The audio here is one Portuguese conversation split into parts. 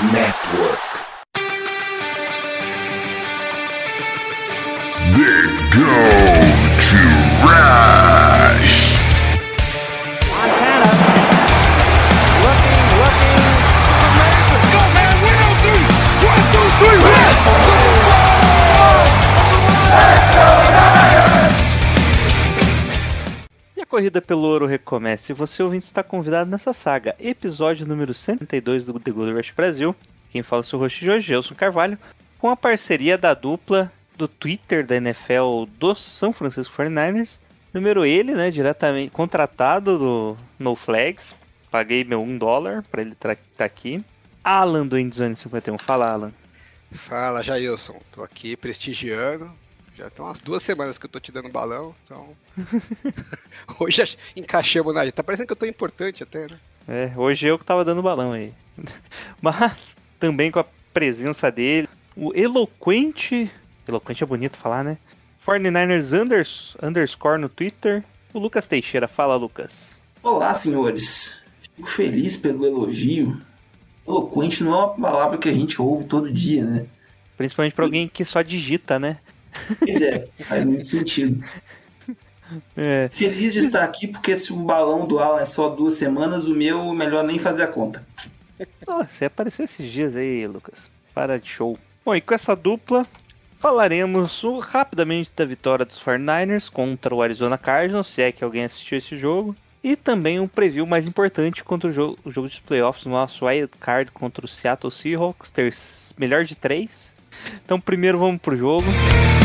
Network. Corrida pelo ouro recomeça. E você ouvinte está convidado nessa saga, episódio número 102 do The Gold Rush Brasil. Quem fala é o seu host de hoje, Gelson Carvalho, com a parceria da dupla do Twitter da NFL do São Francisco 49ers. Número ele, né, diretamente contratado do No Flags. Paguei meu 1 dólar para ele estar aqui. Alan do Endzone 51. Fala, Alan. Fala, Jailson. Tô aqui prestigiando. Já tem umas duas semanas que eu tô te dando balão, então. Hoje já encaixamos na. Tá parecendo que eu tô importante até, né? É, hoje eu que tava dando balão aí. Mas também com a presença dele, o eloquente. Eloquente é bonito falar, né? 49ers unders, underscore no Twitter. O Lucas Teixeira. Fala, Lucas. Olá, senhores. Fico feliz pelo elogio. Eloquente não é uma palavra que a gente ouve todo dia, né? Principalmente pra alguém que só digita, né? Pois é, faz muito sentido. É, Feliz de estar aqui, porque se o balão do Alan é só duas semanas, o meu, melhor nem fazer a conta. Ó, você apareceu esses dias aí, Lucas. Para de show. Bom, e com essa dupla, falaremos rapidamente da vitória dos 49ers contra o Arizona Cardinals, se é que alguém assistiu esse jogo. E também um preview mais importante contra o jogo, o jogo de playoffs, no nosso wild card contra o Seattle Seahawks, ter melhor de três. Então primeiro vamos pro jogo. A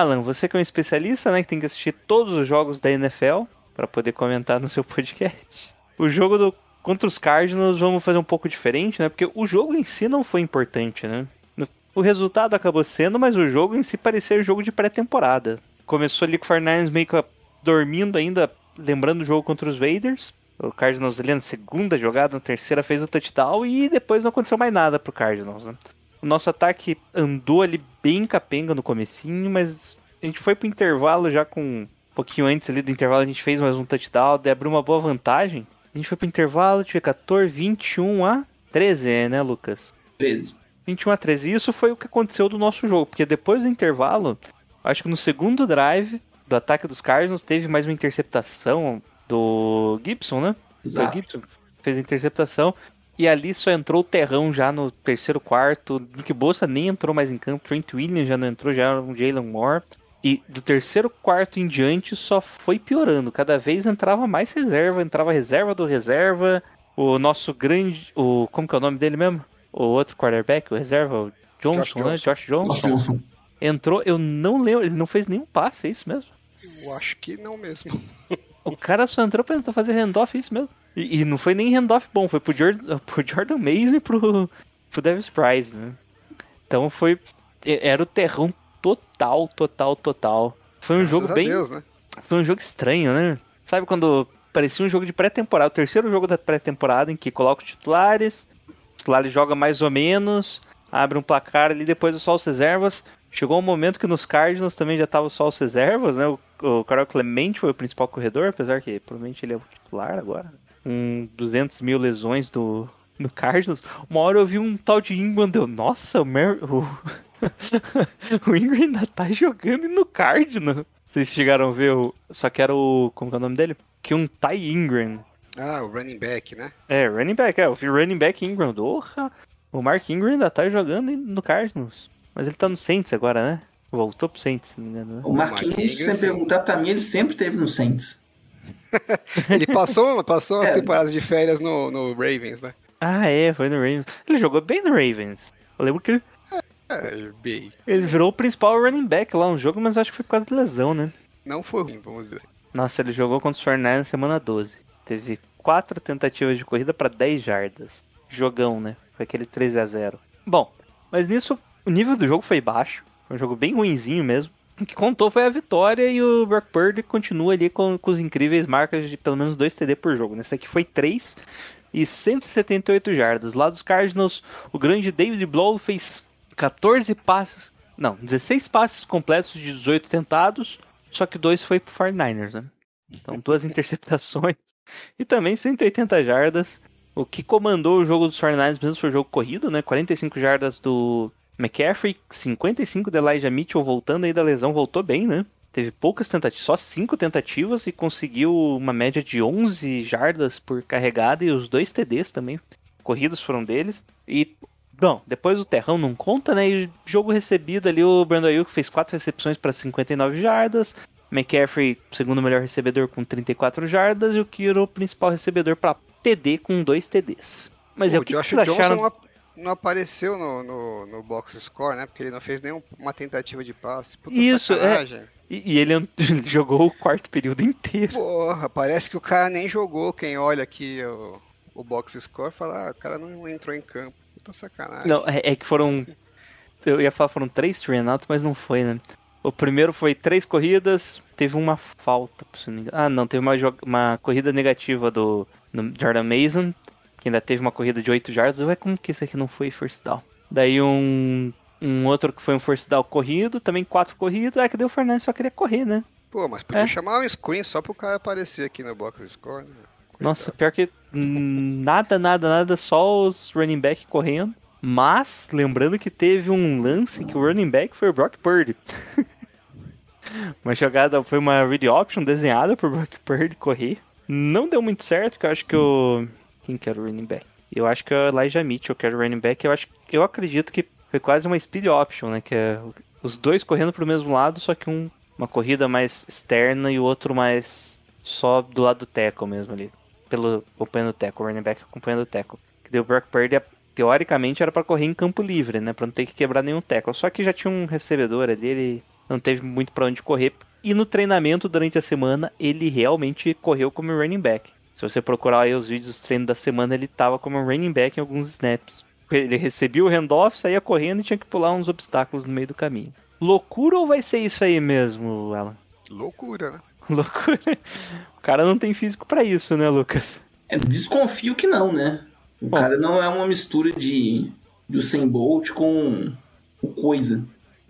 Alan, você que é um especialista, né, que tem que assistir todos os jogos da NFL para poder comentar no seu podcast. O jogo do contra os Cardinals vamos fazer um pouco diferente, né? Porque o jogo em si não foi importante, né? O resultado acabou sendo, mas o jogo em si parecia jogo de pré-temporada. Começou ali com o Fernandes meio que dormindo ainda, lembrando o jogo contra os Raiders. O Cardinals ali na segunda jogada, na terceira fez o touchdown e depois não aconteceu mais nada pro Cardinals, né? O nosso ataque andou ali bem capenga no comecinho, mas a gente foi pro intervalo já com um pouquinho antes ali do intervalo a gente fez mais um touchdown, abriu uma boa vantagem. A gente foi pro intervalo, tive 14, 21 a 13, né, Lucas? 13. 21 a 13. E isso foi o que aconteceu do nosso jogo, porque depois do intervalo, acho que no segundo drive do ataque dos Cardinals teve mais uma interceptação do Gibson, né? Exato. Do Gibson fez a interceptação. E ali só entrou o terrão já no terceiro quarto. Nick Bosa nem entrou mais em campo. Trent Williams já não entrou, já era um Jalen Moore. E do terceiro quarto em diante só foi piorando. Cada vez entrava mais reserva, entrava reserva do reserva. O nosso grande. O, como que é o nome dele mesmo? O outro quarterback, o reserva, o Johnson, Josh né? Johnson. Josh Johnson. Josh Johnson. Entrou, eu não lembro, ele não fez nenhum passe, é isso mesmo? Eu acho que não mesmo. O cara só entrou pra tentar fazer handoff, é isso mesmo. E, e não foi nem handoff bom, foi pro Jordan, pro Jordan Mason e pro, pro Davis Price, né? Então foi. Era o terrão total, total, total. Foi um Graças jogo bem. Deus, né? Foi um jogo estranho, né? Sabe quando parecia um jogo de pré-temporada, o terceiro jogo da pré-temporada em que coloca os titulares, os titulares jogam mais ou menos, abre um placar ali, depois só os reservas. Chegou um momento que nos Cardinals também já tava só os reservas, né? O, o Carol Clemente foi o principal corredor, apesar que provavelmente ele é o titular agora. Um 200 mil lesões do, do Cardinals. Uma hora eu vi um tal de Ingram, deu, nossa, o, Mer o... o Ingram ainda tá jogando no Cardinals. Vocês chegaram a ver o. Só que era o. Como que é o nome dele? Que um Ty Ingram. Ah, o running back, né? É, running back, é. Eu vi running back Ingram. Porra! O Mark Ingram ainda tá jogando no Cardinals. Mas ele tá no Saints agora, né? Voltou pro Saints, se não me engano. Né? O Marquinhos, Marquinhos, se você perguntar pra mim, ele sempre teve no Saints. Ele passou, passou É. temporadas de férias no, no Ravens, né? Ah, é, foi no Ravens. Ele jogou bem no Ravens. Eu lembro que ele, É, ele virou o principal running back lá no jogo, mas acho que foi por causa de lesão, né? Não foi ruim, vamos dizer. Nossa, ele jogou contra os Fernandes na semana 12. Teve quatro tentativas de corrida para 10 jardas. Jogão, né? Foi aquele 13 a 0 Bom, mas nisso o nível do jogo foi baixo. Foi um jogo bem ruinzinho mesmo. O que contou foi a vitória e o Brock Purdy continua ali com, com os incríveis marcas de pelo menos 2 TD por jogo. Nesse aqui foi 3 e 178 jardas. Lá dos Cardinals, o grande David Blow fez 14 passes, não, 16 passes completos de 18 tentados, só que dois foi pro 49ers, né? Então, duas interceptações e também 180 jardas. O que comandou o jogo dos 49ers mesmo foi o jogo corrido, né? 45 jardas do McCaffrey, 55 de Elijah Mitchell voltando aí da lesão, voltou bem, né? Teve poucas tentativas, só 5 tentativas e conseguiu uma média de 11 jardas por carregada e os dois TDs também. Corridos foram deles. E, bom, depois o Terrão não conta, né? E jogo recebido ali, o Brandon Ayuk fez 4 recepções para 59 jardas. McCaffrey, segundo melhor recebedor, com 34 jardas. E o Kiro, principal recebedor para TD, com 2 TDs. Mas Pô, é o que, Josh vocês Johnson acharam? não, ap- não apareceu no, no, no box score, né? Porque ele não fez nenhuma tentativa de passe. Puta Isso, é. sacanagem. E, e ele an- jogou o quarto período inteiro. Porra, parece que o cara nem jogou. Quem olha aqui o, o box score fala, ah, o cara não entrou em campo. Puta sacanagem. Não, é, é que foram. Eu ia falar foram três out, mas não foi, né? O primeiro foi três corridas, teve uma falta, se não me engano. Ah, não, teve uma, uma corrida negativa do, do Jordan Mason, que ainda teve uma corrida de 8 jardas. Ué, como que esse aqui não foi first down? Daí um, um outro que foi um first down corrido, também quatro corridas. Ah, que deu o Fernandes só queria correr, né? Pô, mas podia É. chamar um screen só pro cara aparecer aqui no box score, né? Nossa, pior que nada, nada, nada, só os running back correndo. Mas, lembrando que teve um lance que o running back foi o Brock Purdy. uma jogada, foi uma read option desenhada por Brock Purdy correr. Não deu muito certo, porque eu acho que o... Quem que era o running back? Eu acho que é o Elijah Mitchell, que era o running back. Eu, acho, eu acredito que foi quase uma speed option, né? Que é os dois correndo pro mesmo lado, só que um uma corrida mais externa e o outro mais só do lado do tackle mesmo ali pelo acompanhando o tackle, o running back acompanhando o tackle. Que deu o Brock Purdy, teoricamente era para correr em campo livre, né, para não ter que quebrar nenhum tackle. Só que já tinha um recebedor ali, ele não teve muito para onde correr. E no treinamento durante a semana, ele realmente correu como running back. Se você procurar aí os vídeos dos treinos da semana, ele tava como running back em alguns snaps. Ele recebia o handoff, saía correndo e tinha que pular uns obstáculos no meio do caminho. Loucura ou vai ser isso aí mesmo, Alan? Loucura, né? Loucura. O cara não tem físico pra isso, né, Lucas? É, desconfio que não, né? O Bom. cara não é uma mistura de do Usain Bolt com o coisa.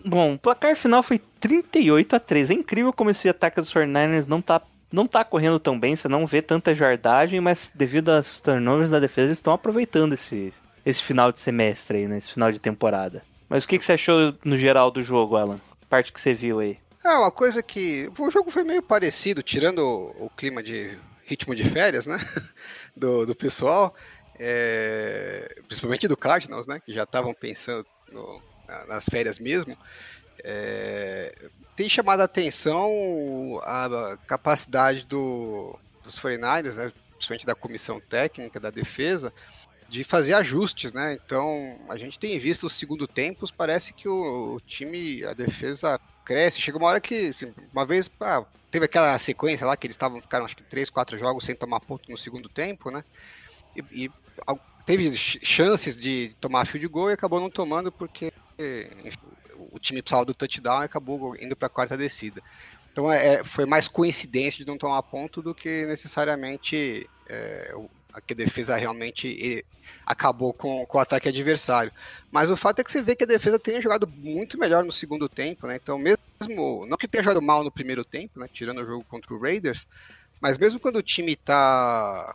Bom, o placar final foi 38 a 3. É incrível como esse ataque dos 49ers não tá, não tá correndo tão bem, você não vê tanta jardagem, mas devido aos turnovers da defesa, eles estão aproveitando esse, esse final de semestre aí, né? Esse final de temporada. Mas o que, que você achou no geral do jogo, Alan? Parte que você viu aí. É, uma coisa que. O jogo foi meio parecido, tirando o, clima de ritmo de férias, né? Do, do pessoal. é, principalmente do Cardinals, né? Que já estavam pensando no- na- nas férias mesmo. É, tem chamado a atenção a capacidade do, dos 49ers, né? Principalmente da comissão técnica, da defesa, de fazer ajustes, né? Então, a gente tem visto os segundo tempos, parece que o, o time, a defesa cresce. Chega uma hora que, assim, uma vez, teve aquela sequência lá que eles estavam, ficaram acho que três, quatro jogos sem tomar ponto no segundo tempo, né? E, e teve ch- chances de tomar field goal e acabou não tomando porque enfim, o time precisava do touchdown e acabou indo para a quarta descida. Então é, é- foi mais coincidência de não tomar ponto do que necessariamente é, que a defesa realmente eh, acabou com, com o ataque adversário. Mas o fato é que você vê que a defesa tem jogado muito melhor no segundo tempo, né? Então mesmo, não que tenha jogado mal no primeiro tempo, né? Tirando o jogo contra o Raiders, mas mesmo quando o time está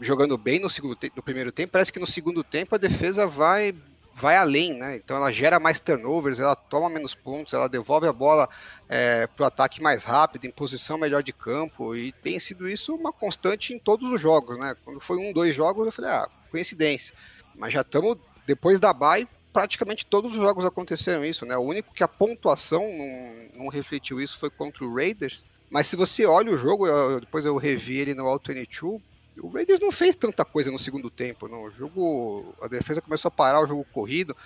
jogando bem no, segundo no primeiro tempo, parece que no segundo tempo a defesa vai vai além, né? Então ela gera mais turnovers, ela toma menos pontos, ela devolve a bola é, para o ataque mais rápido, em posição melhor de campo, e tem sido isso uma constante em todos os jogos, né? Quando foi um, dois jogos, eu falei, ah, coincidência. Mas já estamos, depois da bye, praticamente todos os jogos aconteceram isso, né? O único que a pontuação não, não refletiu isso foi contra o Raiders, mas se você olha o jogo, eu- depois eu revi ele no All 22, o Raiders não fez tanta coisa no segundo tempo. Não. O jogo, a defesa começou a parar o jogo corrido.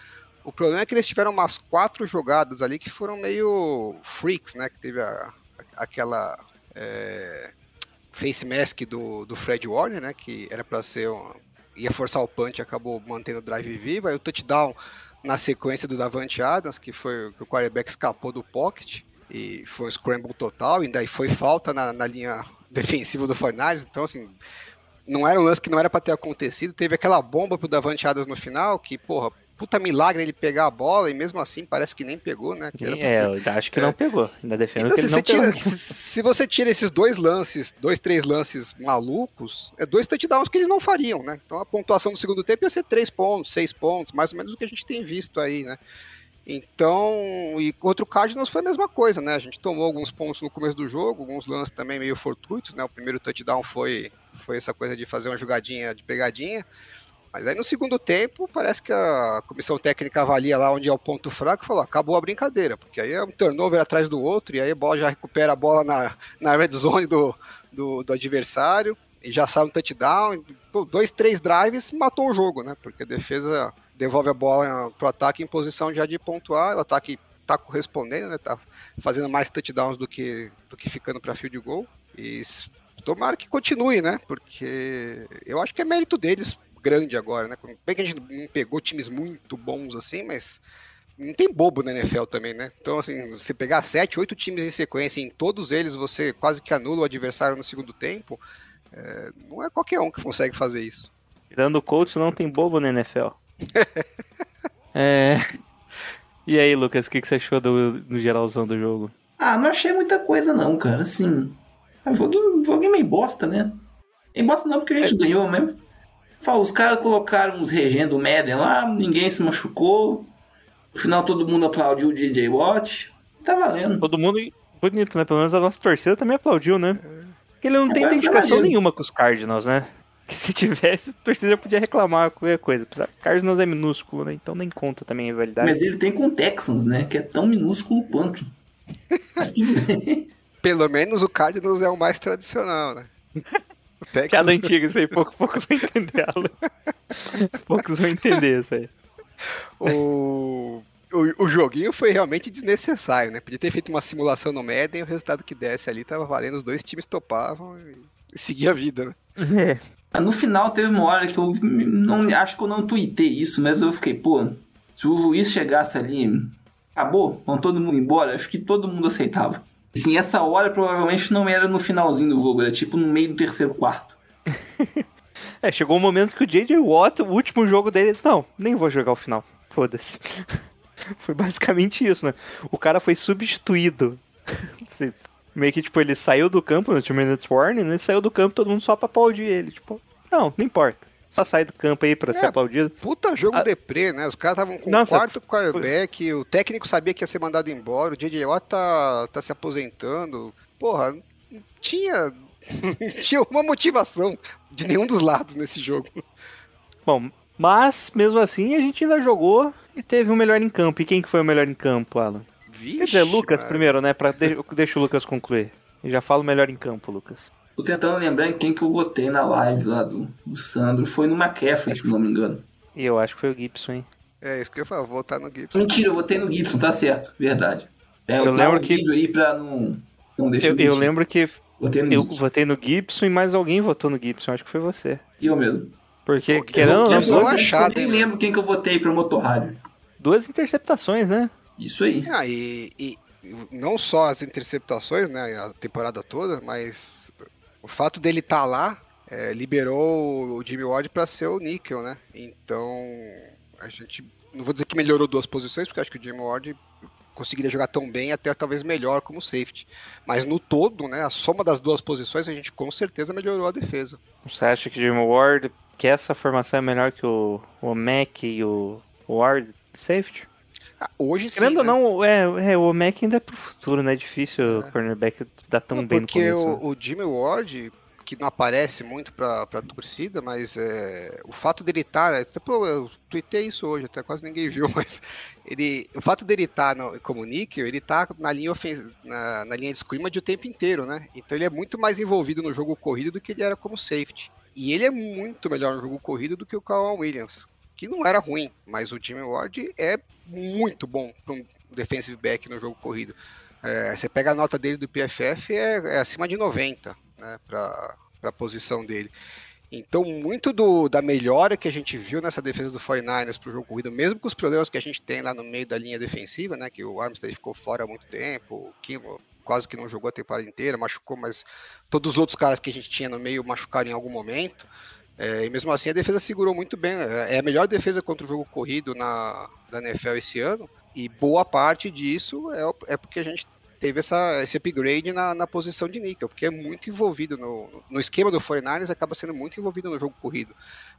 O problema é que eles tiveram umas quatro jogadas ali que foram meio freaks, né? Que teve a- aquela é, face mask do, do Fred Warner, né? Que era para ser um, ia forçar o punch, acabou mantendo o drive vivo. Aí o touchdown na sequência do Davante Adams, que foi que o quarterback escapou do pocket e foi um scramble total, e daí foi falta na, na linha defensiva do Fornares, então assim, não era um lance que não era para ter acontecido, teve aquela bomba pro Davante Adams no final, que, porra, puta milagre ele pegar a bola, e mesmo assim parece que nem pegou, né? Que É, eu acho que É. não pegou. Ainda defendo então, que se, ele você não tira, pegou. se você tira esses dois lances, dois, três lances malucos, é dois touchdowns que eles não fariam, né? Então a pontuação do segundo tempo ia ser três pontos, seis pontos, mais ou menos o que a gente tem visto aí, né? Então, e contra o Cardinals foi a mesma coisa, né? A gente tomou alguns pontos no começo do jogo, alguns lances também meio fortuitos, né? O primeiro touchdown foi, foi essa coisa de fazer uma jogadinha de pegadinha. Mas aí no segundo tempo, parece que a comissão técnica avalia lá onde é o ponto fraco e falou: acabou a brincadeira, porque aí é um turnover atrás do outro, e aí a bola já recupera a bola na, na red zone do, do, do adversário, e já sai um touchdown. dois, três drives, matou o jogo, né? Porque a defesa devolve a bola pro ataque em posição já de pontuar, o ataque tá correspondendo, né? Tá fazendo mais touchdowns do que, do que ficando para field goal. E tomara que continue, né? Porque eu acho que é mérito deles grande agora, né? Bem que a gente não pegou times muito bons assim, mas não tem bobo na NFL também, né? Então, assim, você pegar sete, oito times em sequência, e em todos eles você quase que anula o adversário no segundo tempo, é, não é qualquer um que consegue fazer isso. Tirando o Colts, não tem bobo na NFL. é. E aí, Lucas, o que, que você achou do, do geralzão do jogo? Ah, não achei muita coisa não, cara. Assim, é um joguinho, joguinho meio bosta, né? Meio bosta não, porque a gente ganhou mesmo. Fala, os caras colocaram uns regendos do Madden lá, ninguém se machucou. No final todo mundo aplaudiu o DJ Watt. Tá valendo. Todo mundo bonito, né? Pelo menos a nossa torcida também aplaudiu, né? Porque ele não É, tem foi identificação nenhuma com os Cardinals, né? Que se tivesse, a torcida podia reclamar qualquer coisa. Cardinals é minúsculo, né? Então nem conta também a rivalidade. Mas ele tem com o Texans, né? Que é tão minúsculo quanto. Mas tudo bem. Pelo menos o Cardinals é o mais tradicional, né? O Texans- Piada antiga, isso aí, poucos, poucos vão entender ela. poucos vão entender isso aí. o, o, o joguinho foi realmente desnecessário, né? Podia ter feito uma simulação no Madden e o resultado que desse ali tava valendo, os dois times topavam e, e seguia a vida, né? É. Ah, No final teve uma hora que eu não acho que eu não tuitei isso, mas eu fiquei, pô, se o juiz chegasse ali, acabou, vão todo mundo embora, acho que todo mundo aceitava. Assim, essa hora provavelmente não era no finalzinho do jogo, era tipo no meio do terceiro quarto. É, chegou um momento que o J.J. Watt, o último jogo dele, não, nem vou jogar o final. Foda-se. Foi basicamente isso, né? O cara foi substituído. Meio que, tipo, ele saiu do campo no Two Minutes Warning, né? Ele saiu do campo todo mundo só pra aplaudir ele. Tipo, não, não importa. Só sai do campo aí pra É. ser aplaudido. Puta jogo Ah. deprê, né? Os caras estavam com Nossa, quarto quarterback, o técnico sabia que ia ser mandado embora, o JJ Watt tá, tá se aposentando. Porra, não tinha, não tinha uma motivação de nenhum dos lados nesse jogo. Bom, mas, mesmo assim, a gente ainda jogou e teve o melhor em campo. E quem que foi o melhor em campo, Alan? Vixe, Quer dizer, Lucas mano. primeiro, né? Pra, deixa, deixa o Lucas concluir. Eu já falo melhor em campo, Lucas. Tô tentando lembrar em quem que eu votei na live lá do, do Sandro. Foi no McCaffrey, se não me engano. E eu acho que foi o Gibson, hein? É isso que eu falo, voltar no Gibson. Mentira, eu votei no Gibson, tá certo, verdade. É, Eu eu lembro que- vídeo aí pra não, não deixar Eu, eu lembro que Votei no eu Gibson. votei no Gibson e mais alguém votou no Gibson. Acho que foi você. E eu mesmo. Porque, Pô, querendo ou Gibson não, achado, eu nem lembro quem que eu votei pra motorrádio. duas interceptações, né? Isso aí. Ah, e, e não só as interceptações, né, a temporada toda, mas o fato dele estar lá é, liberou o Jimmy Ward para ser o níquel, né? Então a gente não vou dizer que melhorou duas posições, porque acho que o Jimmy Ward conseguiria jogar tão bem, até talvez melhor como safety. Mas no todo, né, a soma das duas posições, a gente com certeza melhorou a defesa. Você acha que Jimmy Ward, que essa formação é melhor que o, o Mac e o Ward safety? Ah, hoje sim, Querendo ou né? não, é, é, o Mac ainda é pro futuro, né? É difícil o cornerback dar tão Não, bem no porque começo. né? o, o Jimmy Ward, que não aparece muito pra, pra torcida, mas é, o fato dele estar. até pô, eu tuitei isso hoje, até quase ninguém viu, mas ele, o fato dele estar como níquel, ele tá na linha, ofen- na, na linha de scrimmage o tempo inteiro, né? Então ele é muito mais envolvido no jogo corrido do que ele era como safety. E ele é muito melhor no jogo corrido do que o Kawan Williams, que não era ruim, mas o Jimmy Ward é muito bom para um defensive back no jogo corrido. É, você pega a nota dele do PFF, é, é acima de 90, né, para a posição dele. Então, muito do, da melhora que a gente viu nessa defesa do 49ers para o jogo corrido, mesmo com os problemas que a gente tem lá no meio da linha defensiva, né? Que o Armstead ficou fora há muito tempo, o Kimo quase que não jogou a temporada inteira, machucou, mas todos os outros caras que a gente tinha no meio machucaram em algum momento. É, e mesmo assim a defesa segurou muito bem. É a melhor defesa contra o jogo corrido na, da NFL esse ano. E boa parte disso é, é porque a gente teve essa, esse upgrade na, na posição de níquel, porque é muito envolvido no, no esquema do 49ers, acaba sendo muito envolvido no jogo corrido.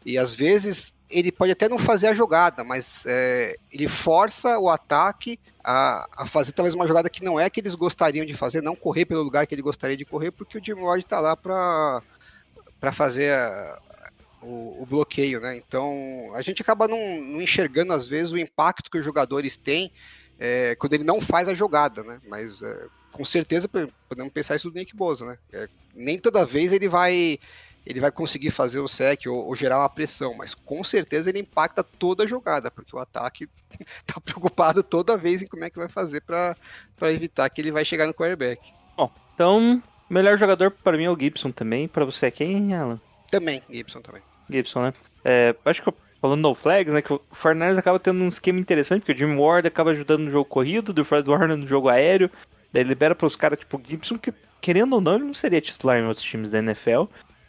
E às vezes ele pode até não fazer a jogada, mas é, ele força o ataque a, a, fazer talvez uma jogada que não é que eles gostariam de fazer, não correr pelo lugar que ele gostaria de correr, porque o Jim Ward está lá para fazer a, o, o, bloqueio, né? Então a gente acaba não, não enxergando às vezes o impacto que os jogadores têm é, quando ele não faz a jogada, né? Mas é, com certeza podemos pensar isso do Nick Bosa, né? É, nem toda vez ele vai ele vai conseguir fazer o sec ou, ou, gerar uma pressão, mas com certeza ele impacta toda a jogada, porque o ataque tá preocupado toda vez em como é que vai fazer para evitar que ele vai chegar no quarterback. Bom, então, melhor jogador para mim é o Gibson também, para você quem, Alan? Também, Gibson também. Gibson, né? É, acho que falando no flags, né, que o Fernandes acaba tendo um esquema interessante, porque o Jim Ward acaba ajudando no jogo corrido, do Fred Warner no jogo aéreo, daí libera para os caras tipo Gibson, que querendo ou não, ele não seria titular em outros times da NFL.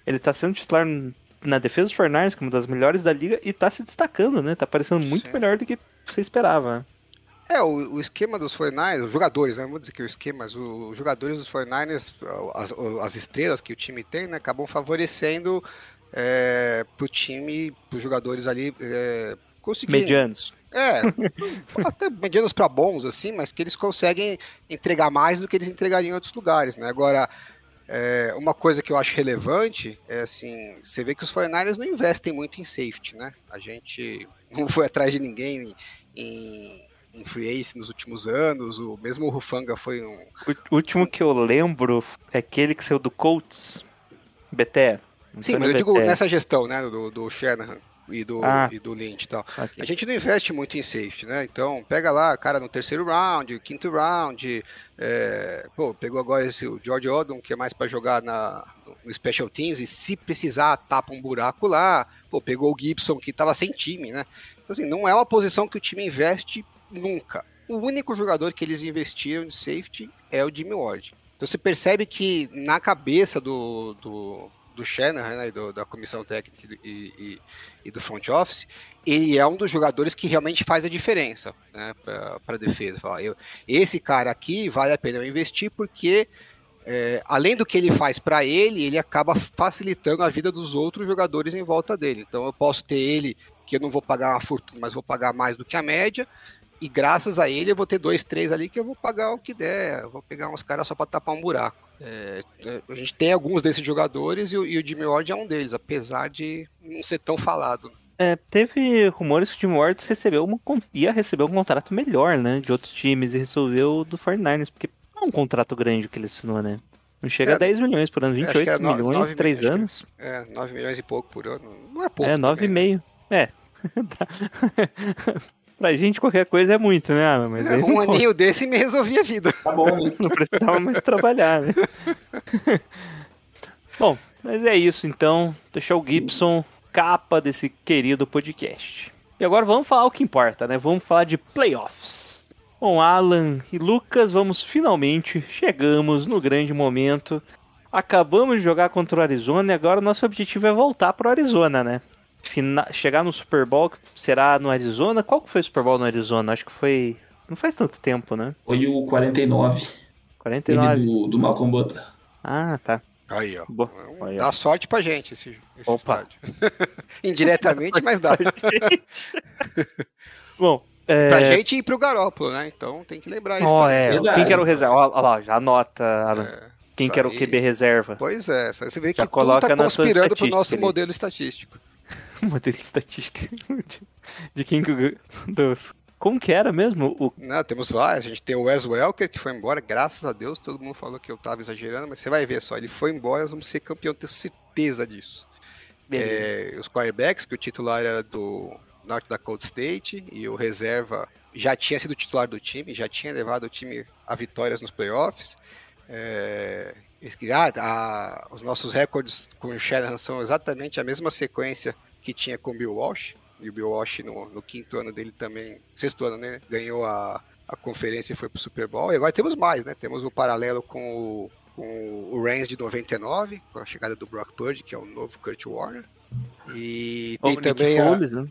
Ele tá sendo titular na defesa dos Fernandes, que é uma das melhores da liga, e tá se destacando, né? Tá parecendo muito Sim. melhor do que você esperava. Né? É, o, o, esquema dos 49ers, os jogadores, né? Não vou dizer que o esquema, mas os jogadores dos 49ers, as, as estrelas que o time tem, né? Acabam favorecendo é, pro time, pros jogadores ali é, conseguirem. Medianos. É, até medianos para bons, assim, mas que eles conseguem entregar mais do que eles entregariam em outros lugares, né? Agora, é, uma coisa que eu acho relevante é assim, você vê que os 49 não investem muito em safety, né? A gente não foi atrás de ninguém em, em free ace nos últimos anos, o mesmo Rufanga foi um... O último que eu lembro é aquele que saiu do Colts, Sim, mas eu digo nessa gestão, né, do, do Shanahan e do, ah, e do Lynch e tal. Okay. A gente não investe muito em safety, né? Então, pega lá, cara, no terceiro round, quinto round, é, pô, pegou agora esse, o George Odom, que é mais para jogar na, no Special Teams, e se precisar, tapa um buraco lá. Pô, pegou o Gibson, que tava sem time, né? Então, assim, não é uma posição que o time investe nunca. O único jogador que eles investiram de safety é o Jimmy Ward. Então, você percebe que na cabeça do, do do Shanahan, né, do, da comissão técnica e, e, e, do front office, ele é um dos jogadores que realmente faz a diferença né, para a defesa. Fala, eu, esse cara aqui vale a pena eu investir porque, é, além do que ele faz para ele, ele acaba facilitando a vida dos outros jogadores em volta dele. Então eu posso ter ele, que eu não vou pagar uma fortuna, mas vou pagar mais do que a média, e graças a ele eu vou ter dois, três ali que eu vou pagar o que der, eu vou pegar uns caras só para tapar um buraco. É, a gente tem alguns desses jogadores e o, e o Jimmy Ward é um deles, apesar de não ser tão falado. É, teve rumores que o Jimmy Ward recebeu uma, ia receber um contrato melhor, né, de outros times e resolveu do 49ers, porque não é um contrato grande que ele assinou, né? Não chega é, a 10 milhões por ano, 28 é, milhões, 3 milhões, anos. É, 9 milhões e pouco por ano. Não é pouco. É, 9,5. É. Pra gente qualquer coisa é muito, né, Ana? Mas um aninho desse me resolvia a vida. Tá bom, né? Não precisava mais trabalhar, né? bom, mas é isso então. Deixar o Gibson capa desse querido podcast. E agora vamos falar o que importa, né? Vamos falar de playoffs. Bom, Alan e Lucas, vamos finalmente chegamos no grande momento. Acabamos de jogar contra o Arizona e agora o nosso objetivo é voltar para o Arizona, né? Fina... chegar no Super Bowl, será no Arizona? Qual que foi o Super Bowl no Arizona? Acho que foi. Não faz tanto tempo, né? Foi o 49. 49? Do, do Malcolm Butler. Ah, tá. Aí, ó. Boa. Aí, ó. Dá sorte pra gente esse, esse Opa. Indiretamente, mas dá. Bom, é... Pra gente e pro Garópolo, né? Então tem que lembrar isso. Oh, é. Quem que era o reserva? Olha lá, já anota, Alan. É, Quem que era o QB reserva? Pois é, você vê que já tudo tá conspirando pro nosso ali. modelo estatístico. modelo estatístico de, de quem dos como que era mesmo? O... Não, temos vários. A gente tem o Wes Welker, que foi embora, graças a Deus. Todo mundo falou que eu tava exagerando, mas você vai ver só. Ele foi embora, nós vamos ser campeão, tenho certeza disso. É, os quarterbacks, que o titular era do North Dakota State e o reserva já tinha sido titular do time, já tinha levado o time a vitórias nos playoffs. É, que- Ah, a- os nossos recordes com o Shanahan são exatamente a mesma sequência que tinha com o Bill Walsh. E o Bill Walsh, no, no quinto ano dele também, sexto ano, né? Ganhou a, a conferência e foi pro Super Bowl. E agora temos mais, né? Temos o paralelo com o, com o Rams de 99, com a chegada do Brock Purdy, que é o novo Kurt Warner. E Ou tem o Nick também a... Foles, né?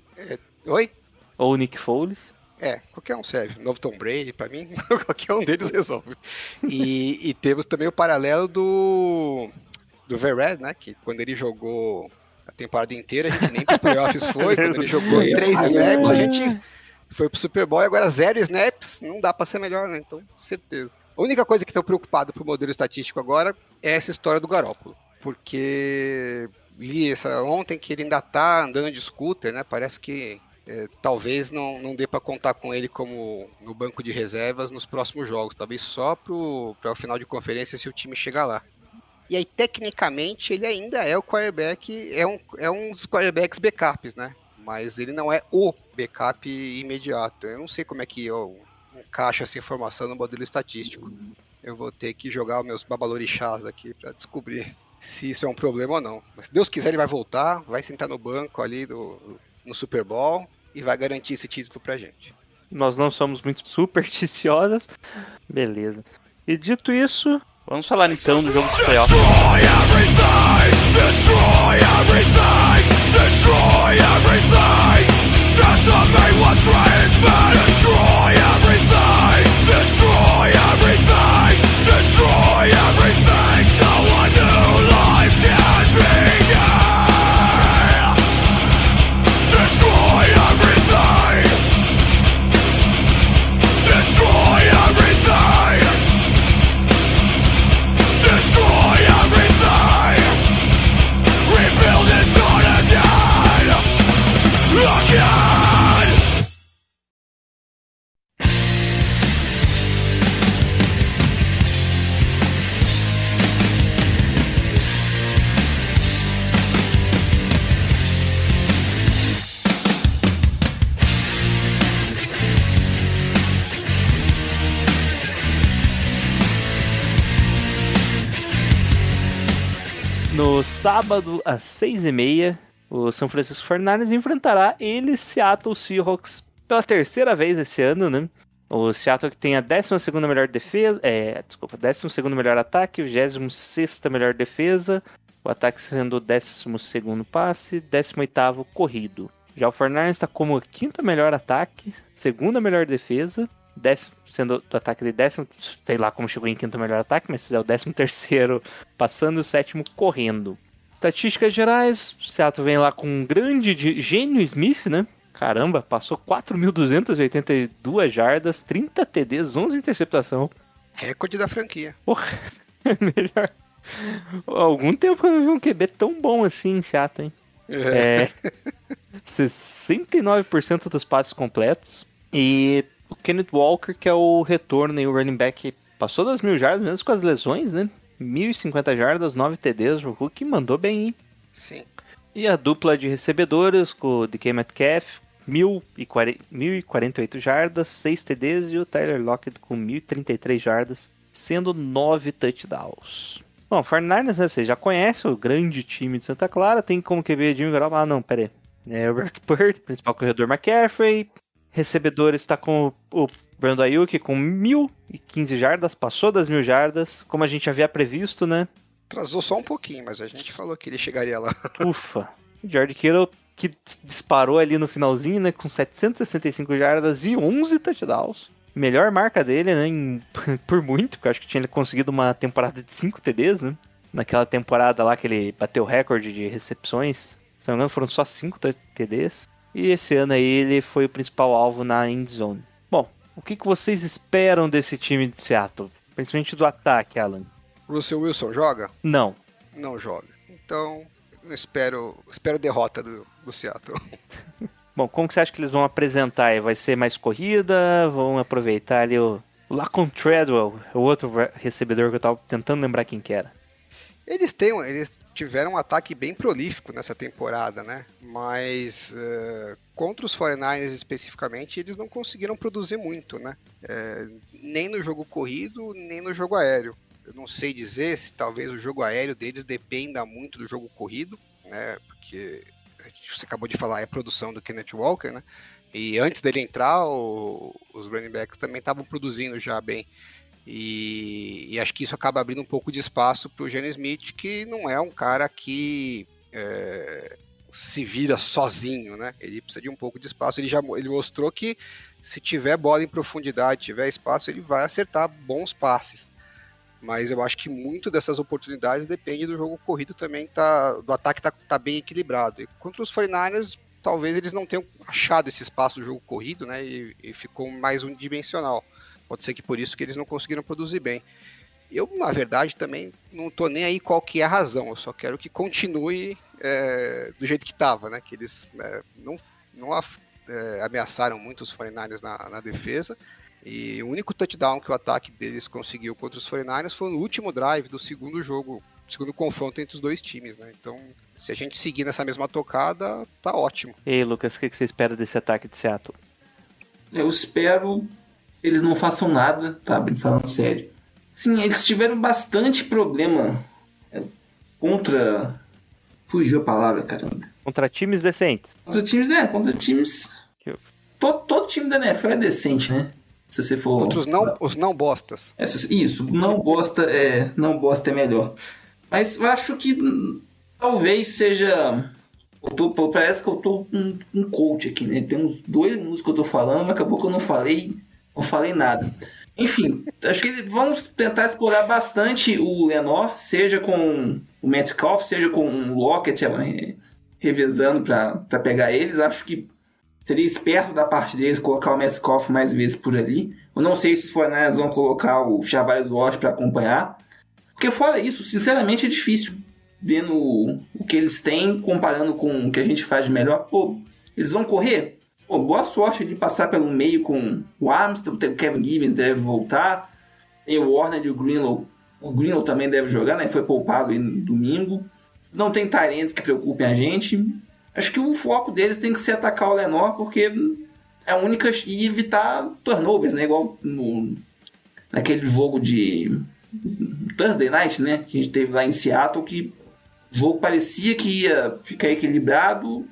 Oi? Ou o Nick Foles. É, qualquer um serve. Novo Tom Brady, pra mim, qualquer um deles resolve. E, e temos também o paralelo do do Vered, né? Que quando ele jogou a temporada inteira, a gente nem pros playoffs foi. quando ele jogou três snaps, a gente foi pro Super Bowl e agora zero snaps, não dá pra ser melhor, né? Então, certeza. A única coisa que tô preocupado pro modelo estatístico agora é essa história do Garópolo. Porque li essa ontem que ele ainda tá andando de scooter, né? Parece que é, talvez não, não dê para contar com ele como no banco de reservas nos próximos jogos, talvez só para o final de conferência se o time chegar lá. E aí, tecnicamente, ele ainda é o quarterback, é um, é um dos quarterbacks backups, né? Mas ele não é o backup imediato. Eu não sei como é que eu encaixo essa informação no modelo estatístico. Eu vou ter que jogar os meus babalorixás aqui para descobrir se isso é um problema ou não. Mas se Deus quiser, ele vai voltar, vai sentar no banco ali do, no Super Bowl e vai garantir esse título pra gente. Nós não somos muito supersticiosos. Beleza. E dito isso, vamos falar então do jogo dos playoffs. No sábado, às seis e meia, o São Francisco 49ers enfrentará ele, Seattle Seahawks, pela terceira vez esse ano, né? O Seattle que tem a 12 melhor defesa, é, desculpa, 12 melhor ataque, 26 melhor defesa, o ataque sendo o 12 passe, 18 corrido. Já o 49ers está como a quinta melhor ataque, segunda melhor defesa, décimo, sendo do ataque de décimo, sei lá como chegou em quinto melhor ataque, mas é o décimo terceiro passando e o sétimo correndo. Estatísticas gerais, o Seattle vem lá com um grande de- gênio Smith, né? Caramba, passou 4.282 jardas, 30 TDs, 11 interceptação. Recorde da franquia. Porra, melhor. Há algum tempo que eu não vi um QB tão bom assim em Seattle, hein? É, 69% dos passes completos. E o Kenneth Walker, que é o retorno e o running back, passou das mil jardas, mesmo com as lesões, né? 1.050 jardas, 9 TDs. O Hulk mandou bem, hein? Sim. E a dupla de recebedores, com o DK Metcalf, 1.040 1.048 jardas, 6 TDs. E o Tyler Lockett com 1.033 jardas, sendo 9 touchdowns. Bom, 49ers, né, você já conhece o grande time de Santa Clara, tem como QB Jimmy Garoppolo. Ah, não, pera aí. É o Brock Purdy, principal corredor McCaffrey. Recebedor está com o Brandon Ayuk com 1.015 jardas, passou das mil jardas, como a gente havia previsto, né? Atrasou só um pouquinho, mas a gente falou que ele chegaria lá. Ufa. George Kittle que disparou ali no finalzinho, né, com 765 jardas e 11 touchdowns. Melhor marca dele, né, em- por muito, porque eu acho que tinha conseguido uma temporada de 5 TDs, né? Naquela temporada lá que ele bateu o recorde de recepções. Se não me engano, foram só 5 TDs. E esse ano aí ele foi o principal alvo na end zone. O que, que vocês esperam desse time de Seattle? Principalmente do ataque, Alan. Russell Wilson joga? Não. Não joga. Então, espero, espero derrota do, do Seattle. Bom, como que você acha que eles vão apresentar? Vai ser mais corrida? Vão aproveitar ali o Lacon Treadwell, o outro re- recebedor que eu tava tentando lembrar quem que era. Eles têm, eles tiveram um ataque bem prolífico nessa temporada, né? Mas eh, contra os 49ers especificamente, eles não conseguiram produzir muito, né? Eh, nem no jogo corrido, nem no jogo aéreo. Eu não sei dizer se talvez o jogo aéreo deles dependa muito do jogo corrido, né? Porque você acabou de falar, é produção do Kenneth Walker, né? E antes dele entrar, o, os running backs também estavam produzindo já bem. E, e, acho que isso acaba abrindo um pouco de espaço para o Gene Smith, que não é um cara que é, se vira sozinho, né? Ele precisa de um pouco de espaço. Ele já ele mostrou que se tiver bola em profundidade, tiver espaço, ele vai acertar bons passes. Mas eu acho que muito dessas oportunidades depende do jogo corrido também, tá, do ataque tá, tá bem equilibrado. E contra os 49ers, talvez eles não tenham achado esse espaço do jogo corrido, né? E, e ficou mais unidimensional. Pode ser que por isso que eles não conseguiram produzir bem. Eu, na verdade, também não tô nem aí qual que é a razão. Eu só quero que continue é, do jeito que estava, né? Que eles é, não, não é, ameaçaram muito os 49ers na, na, defesa. E o único touchdown que o ataque deles conseguiu contra os 49ers foi no último drive do segundo jogo, segundo confronto entre os dois times, né? Então, se a gente seguir nessa mesma tocada, tá ótimo. E aí, Lucas, o que você espera desse ataque de Seattle? Eu espero eles não façam nada, tá? Falando sério. Sim, eles tiveram bastante problema é, contra. Fugiu a palavra, caramba. Contra times decentes. Contra times, é, contra times. Todo, todo time da NFL é decente, né? Se você for. Contra os não, os não bostas. isso, não bosta é. Não bosta é melhor. Mas eu acho que talvez seja. Tô, parece que eu tô um, um coach aqui, né? Tem uns dois minutos que eu tô falando, mas acabou que eu não falei não falei nada. Enfim, acho que vamos tentar explorar bastante o Lenor, seja com o Metcalf, seja com o Lockett revezando para pegar eles. Acho que seria esperto da parte deles colocar o Metcalf mais vezes por ali. Eu não sei se os Fornais vão colocar o Chavales Watt para acompanhar. Porque fora isso, sinceramente é difícil vendo o que eles têm comparando com o que a gente faz de melhor. Pô, eles vão correr? Pô, boa sorte de passar pelo meio com o Armstrong, o Kevin Gibbons deve voltar, tem o Warner e o Greenlow. O Greenlow também deve jogar, né? Foi poupado no domingo. Não tem Tyrants que preocupem a gente. Acho que o foco deles tem que ser atacar o Lenor, porque é a única. e evitar turnovers, né? Igual no, naquele jogo de Thursday Night, né? Que a gente teve lá em Seattle, que o jogo parecia que ia ficar equilibrado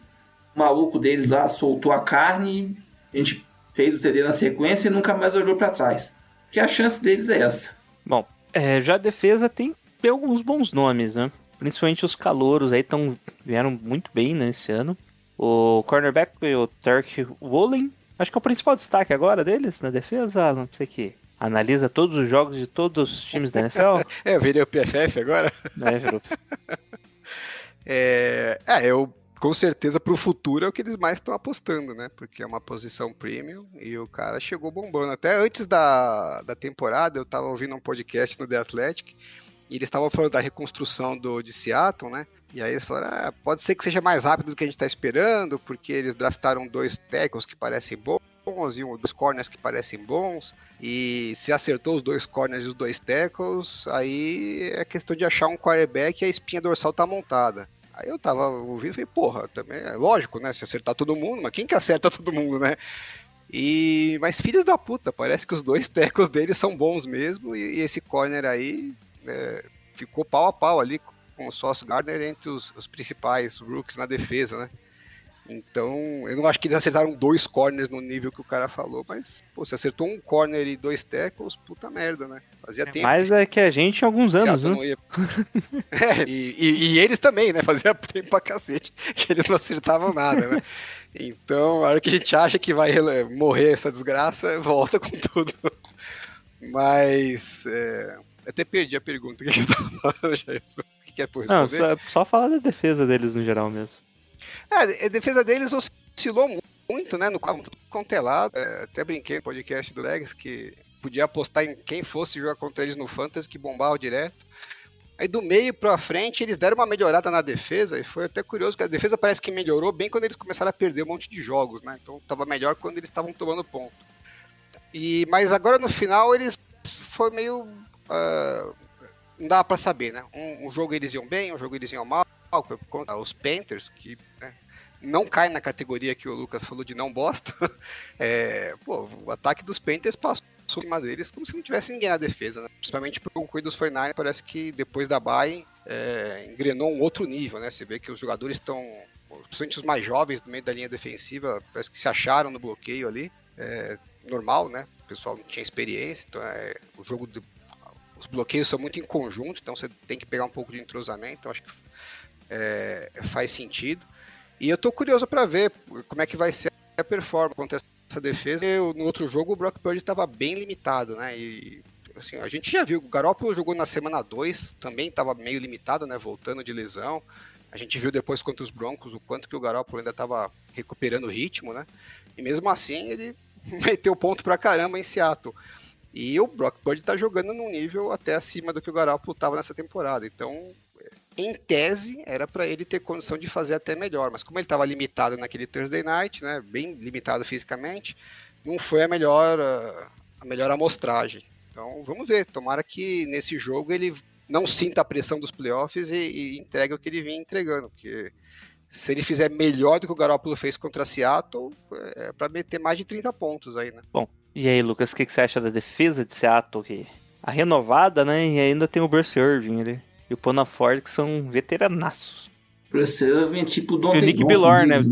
maluco deles lá soltou a carne, a gente fez o TD na sequência e nunca mais olhou para trás. Que a chance deles é essa. Bom, é, já a defesa tem, tem alguns bons nomes, né? Principalmente os calouros aí tão, vieram muito bem nesse né, ano. O cornerback o Turk Wollen, acho que é o principal destaque agora deles na defesa, não sei que analisa todos os jogos de todos os times da NFL. é, eu virei o PFF agora? É, virou. é, é, eu com certeza para o futuro é o que eles mais estão apostando, né? Porque é uma posição premium e o cara chegou bombando. Até antes da, da temporada, eu estava ouvindo um podcast no The Athletic e eles estavam falando da reconstrução do, de Seattle, né? E aí eles falaram, ah, pode ser que seja mais rápido do que a gente está esperando, porque eles draftaram dois tackles que parecem bons e um, dois corners que parecem bons. E se acertou os dois corners e os dois tackles, aí é questão de achar um quarterback e a espinha dorsal tá montada. Aí eu tava ouvindo e falei, porra, também é lógico, né? Se acertar todo mundo, mas quem que acerta todo mundo, né? E, mas filhos da puta, parece que os dois tecos deles são bons mesmo, e, e esse corner aí é, ficou pau a pau ali com o Sauce Gardner entre os, os principais rookies na defesa, né? Então, eu não acho que eles acertaram dois corners no nível que o cara falou, mas, pô, você acertou um corner e dois tackles, puta merda, né? Fazia é, tempo. Mas é que a gente alguns anos, né? Ia... é, e, e, e, eles também, né? Fazia tempo pra cacete que eles não acertavam nada, né? Então, a hora que a gente acha que vai morrer essa desgraça, volta com tudo. Mas, é... até perdi a pergunta que você tava falando. O que quer por responder? Não, só, só falar da defesa deles no geral mesmo. É, a defesa deles oscilou muito, né? No contelado. É, até brinquei no podcast do Legs que podia apostar em quem fosse jogar contra eles no Fantasy, que bombava direto. Aí do meio pra frente eles deram uma melhorada na defesa e foi até curioso que a defesa parece que melhorou bem quando eles começaram a perder um monte de jogos, né? Então tava melhor quando eles estavam tomando ponto. E mas agora no final eles foi meio uh, não dá para saber, né? Um, um, jogo eles iam bem, um jogo eles iam mal, contra os Panthers que não cai na categoria que o Lucas falou de não bosta. É, pô, o ataque dos Panthers passou em cima deles como se não tivesse ninguém na defesa, né? Principalmente pro cuido dos 49 parece que depois da bye é, engrenou um outro nível, né? Você vê que os jogadores estão, principalmente os mais jovens do meio da linha defensiva, parece que se acharam no bloqueio ali. É, normal, né? O pessoal não tinha experiência, então é, o jogo os bloqueios são muito em conjunto, então você tem que pegar um pouco de entrosamento, então acho que é, faz sentido. E eu tô curioso para ver como é que vai ser a performance contra essa defesa. Eu, no outro jogo o Brock Purdy estava bem limitado, né? E assim, a gente já viu, o Garoppolo jogou na semana 2, também estava meio limitado, né? Voltando de lesão. A gente viu depois contra os Broncos o quanto que o Garoppolo ainda estava recuperando o ritmo, né? E mesmo assim ele meteu ponto pra caramba em Seattle. E o Brock Purdy tá jogando num nível até acima do que o Garoppolo estava nessa temporada. Então, em tese, era para ele ter condição de fazer até melhor, mas como ele estava limitado naquele Thursday Night, né, bem limitado fisicamente, não foi a melhor, a melhor amostragem. Então, vamos ver. Tomara que nesse jogo ele não sinta a pressão dos playoffs e, e entregue o que ele vinha entregando, porque se ele fizer melhor do que o Garoppolo fez contra Seattle, é para meter mais de 30 pontos aí, né? Bom, e aí, Lucas, o que, que você acha da defesa de Seattle? Que a renovada, né? E ainda tem o Bruce Irving ali e o Ponaford, que são veteranaços. É tipo o Dante o Nick Billor, né? deles,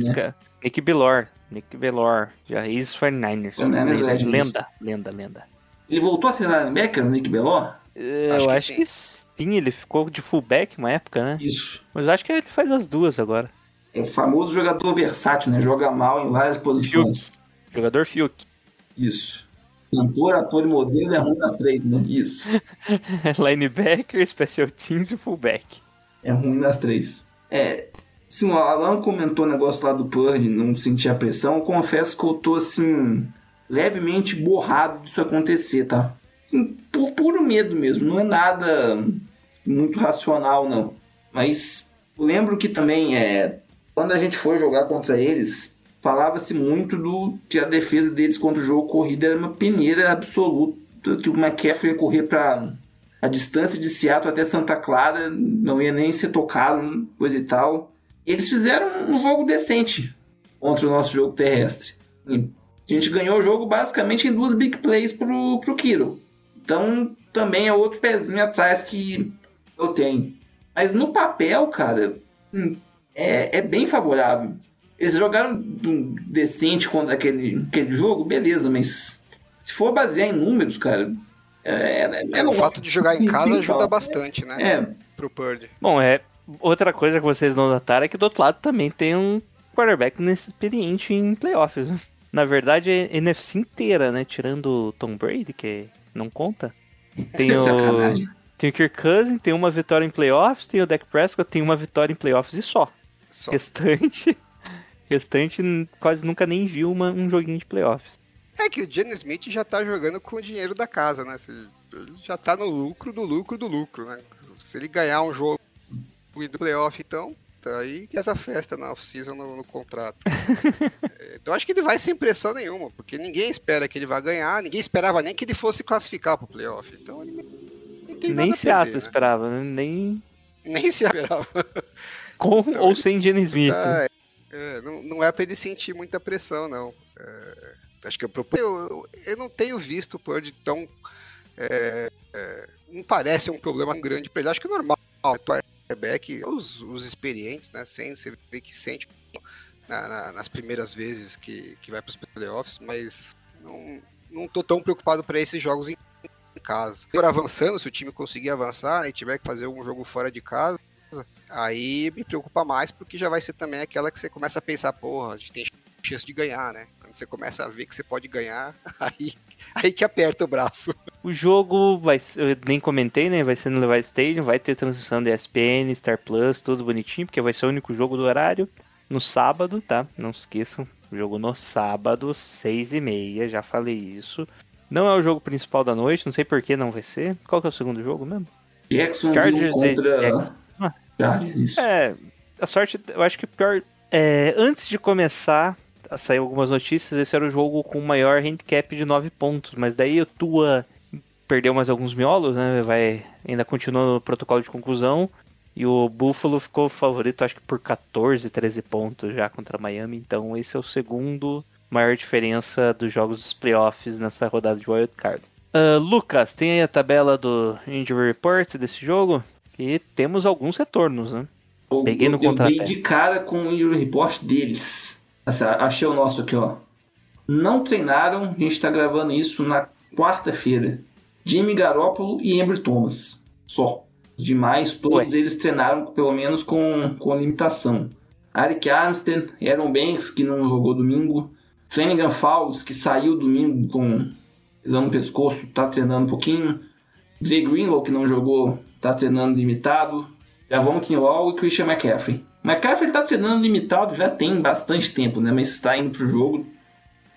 Nick Billor. Nick Billor. Já ex-49ers. 49ers Legends. Lenda, lenda, lenda. Ele voltou a ser linebacker, o Nick Bellor? Eu Acho acho, que que, sim, ele ficou de fullback uma época, né? Isso. Mas acho que ele faz as duas agora. É o famoso jogador versátil, né? Joga mal em várias posições. Jogador Fiuk. Isso. Cantor, ator e modelo é ruim nas três, né? Isso. Linebacker, special teams e fullback. É ruim nas três. É. Sim, o Alan comentou o negócio lá do Purdy, não sentir a pressão. Eu confesso que eu tô, assim, levemente borrado disso acontecer, tá? Assim, por puro medo mesmo. Não é nada muito racional, não. Mas lembro que também, é, quando a gente foi jogar contra eles, falava-se muito do que a defesa deles contra o jogo corrido era uma peneira absoluta, que o McCaffrey ia correr para a distância de Seattle até Santa Clara, não ia nem ser tocado, coisa e tal. Eles fizeram um jogo decente contra o nosso jogo terrestre. E a gente ganhou o jogo basicamente em duas big plays pro, pro Kiro. Então também é outro pezinho atrás que eu tenho. Mas no papel, cara, hum, é, é bem favorável. Eles jogaram decente contra aquele, aquele jogo, beleza, mas se for basear em números, cara. É, é, É, o fato de jogar em casa ajuda bastante, né? É, Pro Purdy. Bom, é. Outra coisa que vocês não notaram é que do outro lado também tem um quarterback inexperiente em playoffs. Na verdade, é NFC inteira, né? Tirando o Tom Brady, que não conta. Tem o, tem o Kirk Cousins, tem uma vitória em playoffs, tem o Dak Prescott, tem uma vitória em playoffs e só. Só. Restante, restante quase nunca nem viu uma- um joguinho de playoffs. É que o Jenny Smith já tá jogando com o dinheiro da casa, né? Se- Ele já tá no lucro do lucro do lucro, né? Se ele ganhar um jogo do playoff, então, tá aí que essa festa na off-season no, no contrato. É, então acho que ele vai sem pressão nenhuma, porque ninguém espera que ele vá ganhar, ninguém esperava nem que ele fosse classificar pro playoff. Então ele nem tem Nem nada a Seattle né? esperava, né? nem Nem se esperava. com Então, ou ele sem Jenny Smith. Tá, é, não, não é pra ele sentir muita pressão, não. É, acho que eu, proponho- eu, eu não tenho visto o Purdy tão. é, é, não parece um problema grande pra ele. Acho que é normal. Quarterback, os, os experientes, né? Sem você vê que sente na- na- nas primeiras vezes que, que vai pros playoffs, mas não, não tô tão preocupado para esses jogos em, em casa. For avançando, se o time conseguir avançar e tiver que fazer um jogo fora de casa. Aí me preocupa mais porque já vai ser também aquela que você começa a pensar, porra, a gente tem chance de ganhar, né? Quando você começa a ver que você pode ganhar, aí, aí que aperta o braço. O jogo vai ser- eu nem comentei, né? Vai ser no Levi Stadium, vai ter transmissão da ESPN, Star Plus, tudo bonitinho, porque vai ser o único jogo do horário no sábado, tá? Não se esqueçam, jogo no sábado, seis e meia, já falei isso. Não é o jogo principal da noite, não sei por que não vai ser. Qual que é o segundo jogo mesmo? Jackson Chargers contra. Chargers, isso. É, a sorte, eu acho que pior. É, antes de começar a sair algumas notícias, esse era o jogo com o maior handicap de 9 pontos, mas daí o Tua perdeu mais alguns miolos, né? Vai, ainda continua no protocolo de conclusão. E o Buffalo ficou favorito, acho que por 14, 13 pontos já contra Miami. Então esse é o segundo maior diferença dos jogos dos playoffs nessa rodada de Wild Card. Uh, Lucas, tem aí a tabela do Injury Report desse jogo? E temos alguns retornos, né? Eu, Peguei no eu, eu dei de cara com o injury report deles. Assim, achei o nosso aqui, ó. Não treinaram, a gente tá gravando isso na quarta-feira. Jimmy Garoppolo e Embry Thomas. Só. Os demais, todos Ué. eles treinaram pelo menos com, com limitação. Eric Armstead, Aaron Banks, que não jogou domingo. Flanagan Fowles, que saiu domingo com lesão no pescoço, tá treinando um pouquinho. Dre Greenlow, que não jogou, tá treinando limitado. Javon Kinlaw e Christian McCaffrey. McCaffrey tá treinando limitado já tem bastante tempo, né? Mas está indo pro jogo,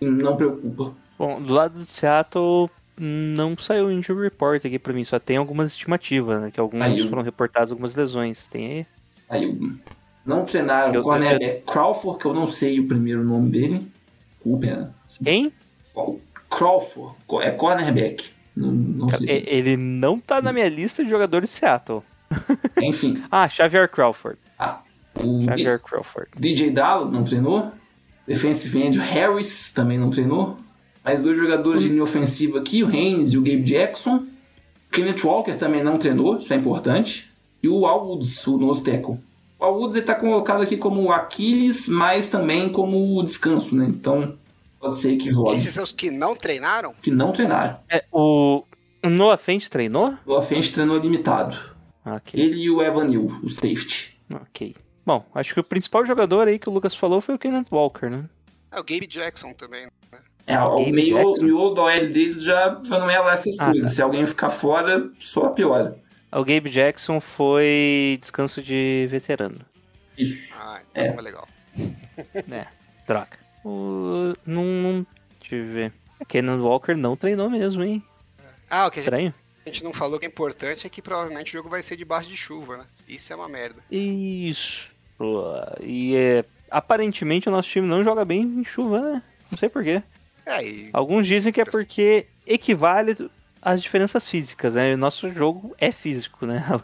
não preocupa. Bom, do lado do Seattle não saiu injury report aqui pra mim, só tem algumas estimativas, né? Que alguns Aí, foram reportados algumas lesões. Tem aí. Aí o- não treinaram o cornerback Crawford, que eu não sei o primeiro nome dele. Desculpa. Quem? O Crawford, é cornerback. Não, não Ele não tá na minha lista de jogadores de Seattle. Enfim, Ah, Xavier Crawford. ah, o D- Xavier Crawford. DJ Dallas não treinou. Defensive end Harris também não treinou. Mais dois jogadores de linha ofensiva aqui, o Haynes e o Gabe Jackson. Kenneth Walker também não treinou, isso é importante. E o Al Woods, o nose tackle. O Al Woods está colocado aqui como Aquiles, mas também como descanso, né? Então pode ser que jogue. Esses são os que não treinaram? Que não treinaram. É, o o Noah Fent treinou? O offense treinou limitado. Ok, Ele e o Evan Neal, o safety. ok. Bom, acho que o principal jogador aí que o Lucas falou foi o Kenneth Walker, né? É, o Gabe Jackson também. É, o Gabe meio, miolo da OL dele já, já não é lá essas Ah, coisas. tá. Se alguém ficar fora, só piora. O Gabe Jackson foi descanso de veterano. Isso. Ah, então É. é legal. É, droga. O... Não, Kenneth Walker não treinou mesmo, hein? Ah, o que a Estranho. gente não falou que é importante é que provavelmente o jogo vai ser debaixo de chuva, né? Isso é uma merda. Isso. E é, aparentemente o nosso time não joga bem em chuva, né? Não sei porquê. É, e Alguns dizem que é porque equivale às diferenças físicas, né? O nosso jogo é físico, né?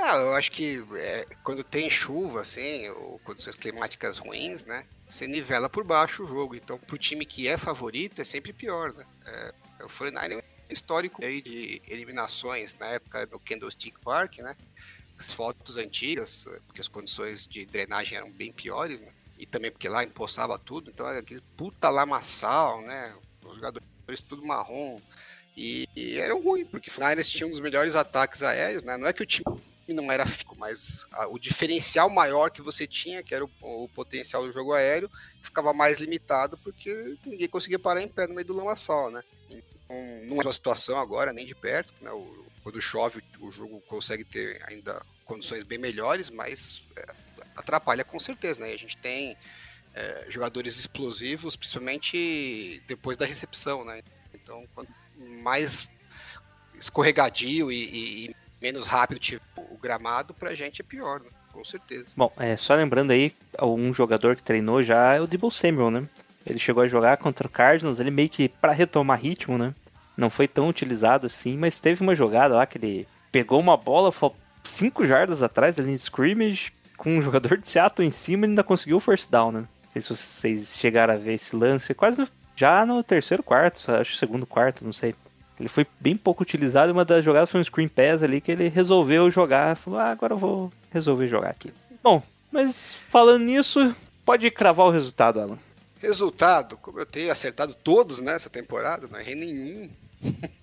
Ah, eu acho que é, quando tem chuva, assim, ou condições climáticas ruins, né? Você nivela por baixo o jogo. Então, pro time que é favorito, é sempre pior, né? É, o 49 é histórico aí de eliminações na época do Candlestick Park, né? As fotos antigas, eh, porque as condições de drenagem eram bem piores, né? E também porque lá empoçava tudo, então era aquele puta lamaçal, né? Os jogadores tudo marrom. E, e era ruim, porque o Niners tinha um dos melhores ataques aéreos, né? Não é que o time não era fico, mas o diferencial maior que você tinha, que era o, o potencial do jogo aéreo, ficava mais limitado porque ninguém conseguia parar em pé no meio do lamaçal, né? Então, não é uma situação agora, nem de perto, né? O- quando chove, o jogo consegue ter ainda condições bem melhores, mas é, atrapalha com certeza, né? E a gente tem é, jogadores explosivos, principalmente depois da recepção, né? Então, quanto mais escorregadio e, e- e menos rápido tipo, o gramado, pra gente é pior, né? Com certeza. Bom, é, só lembrando aí, um jogador que treinou já é o Debo Samuel, né? Ele chegou a jogar contra o Cardinals, ele meio que pra retomar ritmo, né? Não foi tão utilizado assim, mas teve uma jogada lá que ele pegou uma bola 5 jardas atrás da linha de scrimmage, com um jogador de Seattle em cima e ainda conseguiu o first down, né? Não sei se vocês chegaram a ver esse lance, quase no- já no terceiro quarto, acho segundo quarto, não sei. Ele foi bem pouco utilizado uma das jogadas foi um screen pass ali que ele resolveu jogar. Falou, ah, agora eu vou resolver jogar aqui. Bom, mas falando nisso, pode cravar o resultado, Alan. Resultado, como eu tenho acertado todos nessa temporada, não errei nenhum.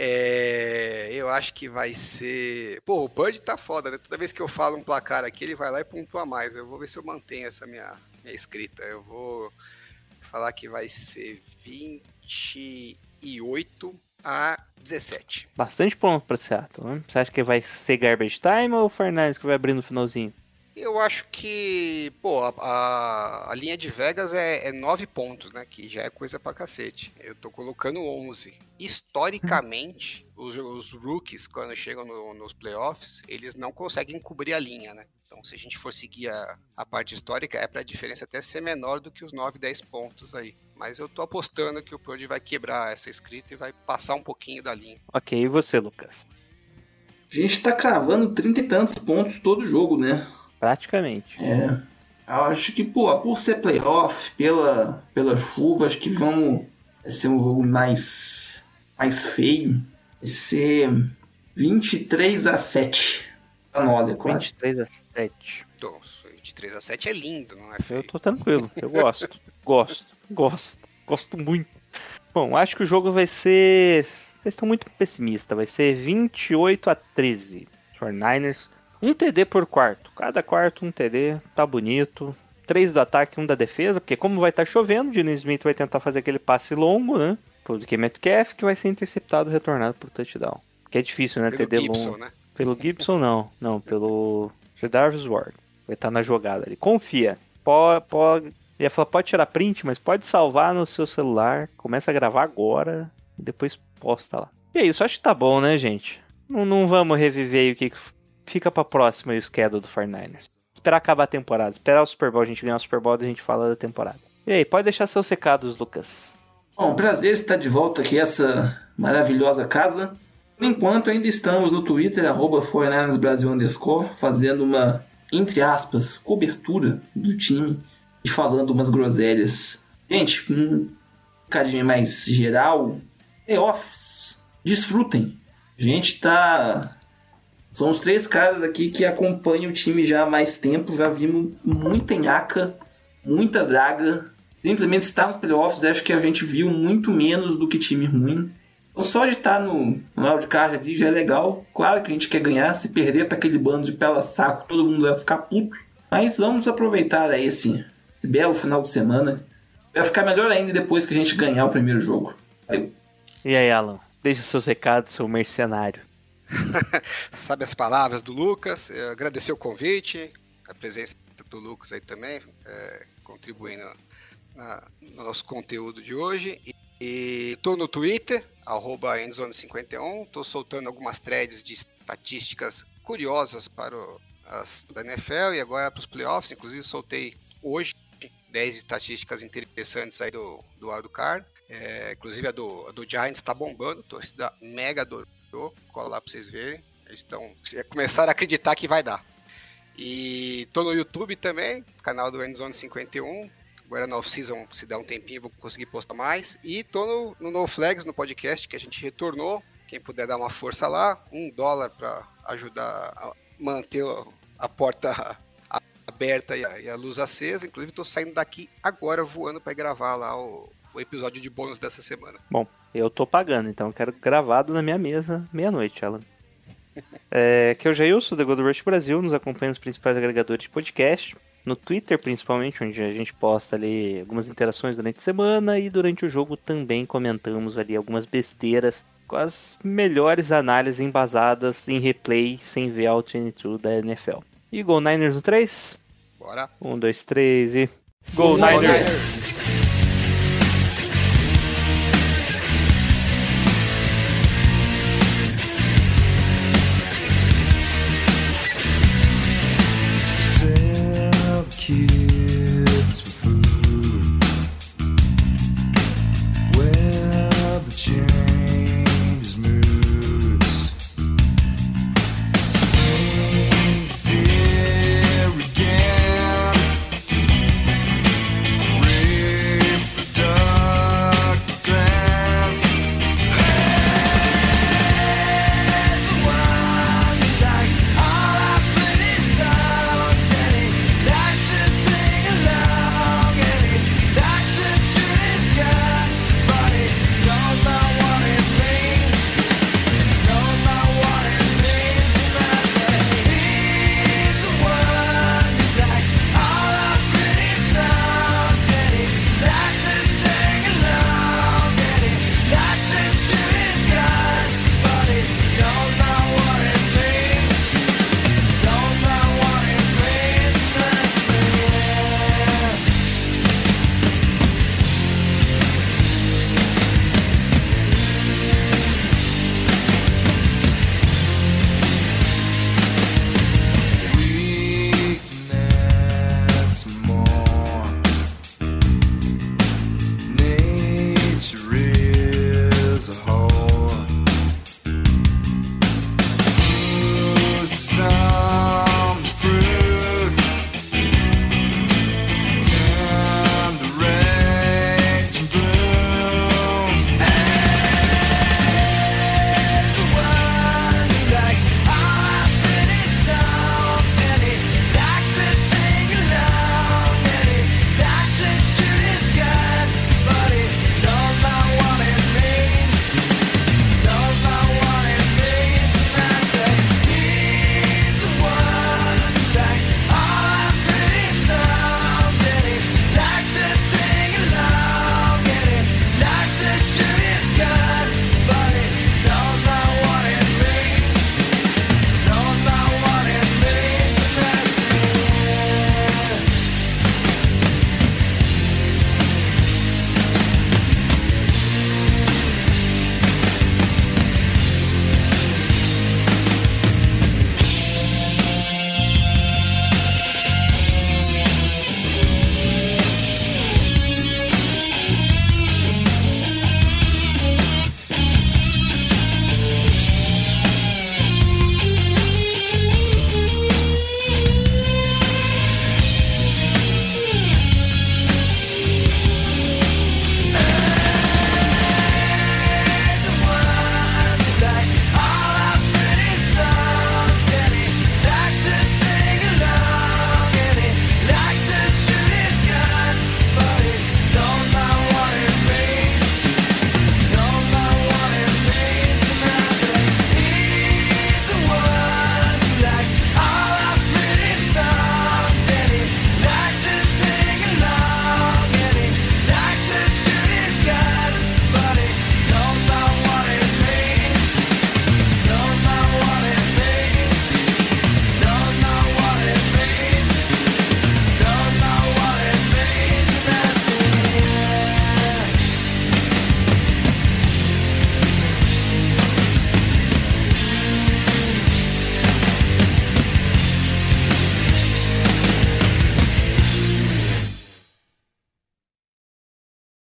É, eu acho que vai ser. Pô, o Bird tá foda, né? Toda vez que eu falo um placar aqui, ele vai lá e pontua mais. Eu vou ver se eu mantenho essa minha, minha escrita. Eu vou falar que vai ser 28 a 17. Bastante ponto pra Seattle, né? Você acha que vai ser garbage time ou o Fernandes que vai abrir no finalzinho? Eu acho que, pô, a, a- a linha de Vegas é, é 9 pontos, né? Que já é coisa pra cacete. Eu tô colocando 11. Historicamente, os, os rookies, quando chegam no- nos playoffs, eles não conseguem cobrir a linha, né? Então, se a gente for seguir a, a parte histórica, é pra diferença até ser menor do que os 9, 10 pontos aí. Mas eu tô apostando que o Purdy vai quebrar essa escrita e vai passar um pouquinho da linha. Ok, e você, Lucas? A gente tá cravando trinta e tantos pontos todo jogo, né? Praticamente. É. Eu acho que, pô, por ser playoff, pela, pela chuva, acho que vamos ser um jogo mais, mais feio. Vai ser 23 a 7 pra nós, é claro. 23 a 7. Nossa, 23 a 7 é lindo, não é Eu feio? tô tranquilo, eu gosto. gosto, gosto, gosto muito. Bom, acho que o jogo vai ser. Vocês estão muito pessimistas. Vai ser 28 a 13. 49ers. Um TD por quarto. Cada quarto um TD. Tá bonito. Três do ataque, um da defesa. Porque como vai estar chovendo, o Dino Smith vai tentar fazer aquele passe longo, né? Pro DK Metcalf, que vai ser interceptado e retornado pro touchdown. Que é difícil, né? Pelo TD Gibson, longo. né? Pelo Gibson, não. Não, pelo Jarvis Ward. Vai estar na jogada ali. Confia. Pode, pode, ia falar, pode tirar print, mas pode salvar no seu celular. Começa a gravar agora e depois posta lá. E é isso, acho que tá bom, né, gente? Não, não vamos reviver aí o que fica pra próxima o schedule do 49ers. Esperar acabar a temporada. Esperar o Super Bowl, a gente ganhar o Super Bowl e a gente fala da temporada. E aí, pode deixar seus recados, Lucas. Bom, prazer estar de volta aqui essa maravilhosa casa. Por enquanto ainda estamos no Twitter, arroba 49ersBrasil underscore, fazendo uma, entre aspas, cobertura do time e falando umas groselhas. Gente, um cadinho mais geral, playoffs, desfrutem. A gente tá... Somos três caras aqui que acompanham o time já há mais tempo, já vimos muita enhaca, muita draga, simplesmente estar nos playoffs, acho que a gente viu muito menos do que time ruim. Então, só de estar no, no wildcard ali já é legal. Claro que a gente quer ganhar, se perder para aquele bando de pela saco, todo mundo vai ficar puto. Mas vamos aproveitar aí esse, esse belo final de semana. Vai ficar melhor ainda depois que a gente ganhar o primeiro jogo. Valeu. E aí, Alan? Deixe seus recados, seu mercenário. Sabe as palavras do Lucas, agradecer o convite, a presença do Lucas aí também, eh, contribuindo na- no nosso conteúdo de hoje. E, e tô no Twitter, arroba endzone51, tô soltando algumas threads de estatísticas curiosas para o, as da NFL e agora para os playoffs, inclusive soltei hoje 10 estatísticas interessantes aí do, do wildcard. É, inclusive a do, a do Giants tá bombando, torcida mega adorou. Cola lá pra vocês verem. Eles estão. Começaram a acreditar que vai dar. E tô no YouTube também, canal do Endzone 51. Agora na off-season, se der um tempinho, vou conseguir postar mais. E tô no, no No Flags, no podcast que a gente retornou. Quem puder dar uma força lá, um dólar para ajudar a manter a porta aberta e a, e a luz acesa. Inclusive, tô saindo daqui agora voando para gravar lá o, o episódio de bônus dessa semana. Bom, eu tô pagando, então eu quero gravado na minha mesa meia-noite, Alan. É, que é o Jailson, da Gold Rush Brasil, nos acompanha nos principais agregadores de podcast, no Twitter principalmente, onde a gente posta ali algumas interações durante a semana e durante o jogo também comentamos ali algumas besteiras com as melhores análises embasadas em replay sem ver All 22 da NFL. E Go Niners no 3? Bora! Um, dois, três e. Go Go Niners! Niners!